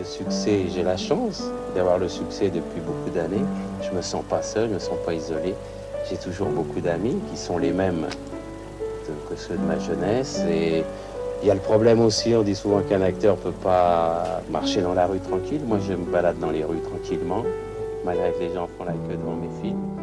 le succès, j'ai la chance d'avoir le succès depuis beaucoup d'années. Je me sens pas seul, je me sens pas isolé. J'ai toujours beaucoup d'amis qui sont les mêmes que ceux de ma jeunesse. Et il y a le problème aussi, on dit souvent qu'un acteur peut pas marcher dans la rue tranquille. Moi, je me balade dans les rues tranquillement, malgré que les gens font la queue devant mes films.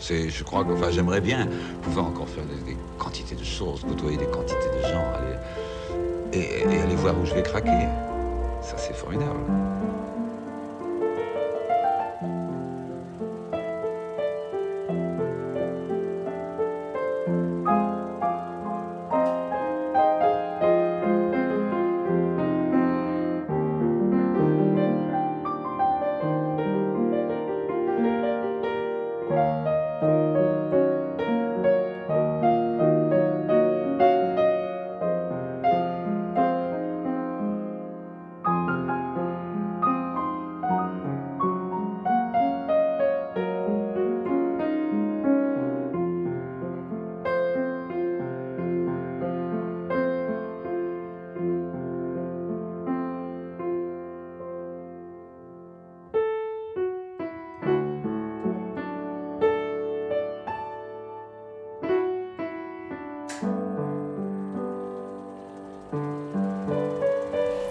Je crois que, j'aimerais bien pouvoir encore faire des, quantités de choses, côtoyer des quantités de gens, et aller voir où je vais craquer. Ça, c'est formidable.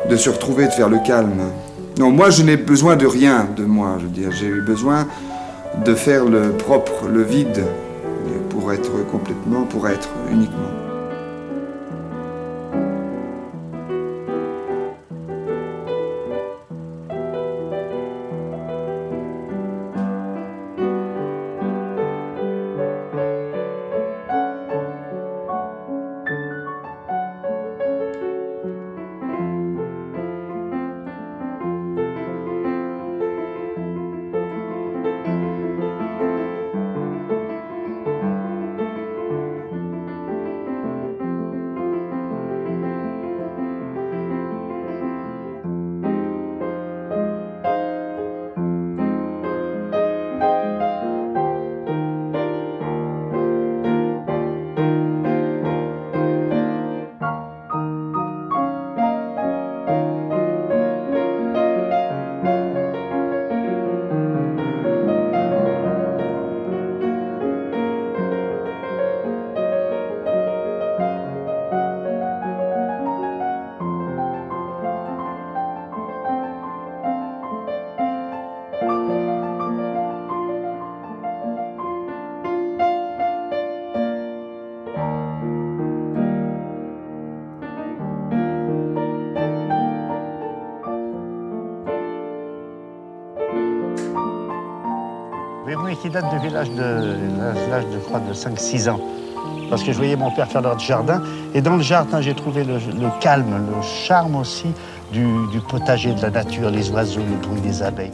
De se retrouver, de faire le calme. Non, moi je n'ai besoin de rien de moi, je veux dire. J'ai eu besoin de faire le propre, le vide, pour être complètement, pour être uniquement. Qui date l'âge de, l'âge de, crois, de 5-6 ans. Parce que je voyais mon père faire leur jardin. Et dans le jardin, j'ai trouvé le, calme, le charme aussi du potager, de la nature, les oiseaux, le bruit des abeilles.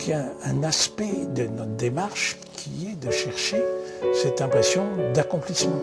Donc il y a un aspect de notre démarche qui est de chercher cette impression d'accomplissement.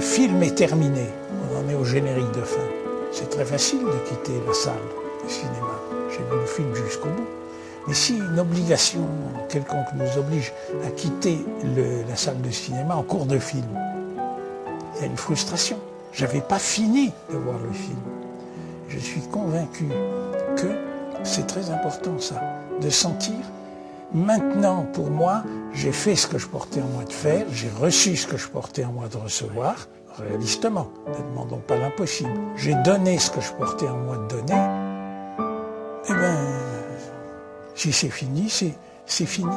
Un film est terminé, on en est au générique de fin, c'est très facile de quitter la salle de cinéma. J'ai vu le film jusqu'au bout. Mais si une obligation quelconque nous oblige à quitter la salle de cinéma en cours de film, il y a une frustration. Je n'avais pas fini de voir le film. Je suis convaincu que c'est très important ça, de sentir, maintenant pour moi, j'ai fait ce que je portais en moi de faire, j'ai reçu ce que je portais en moi de recevoir, réalistement, ne demandons pas l'impossible. J'ai donné ce que je portais en moi de donner, eh bien, si c'est fini, c'est fini.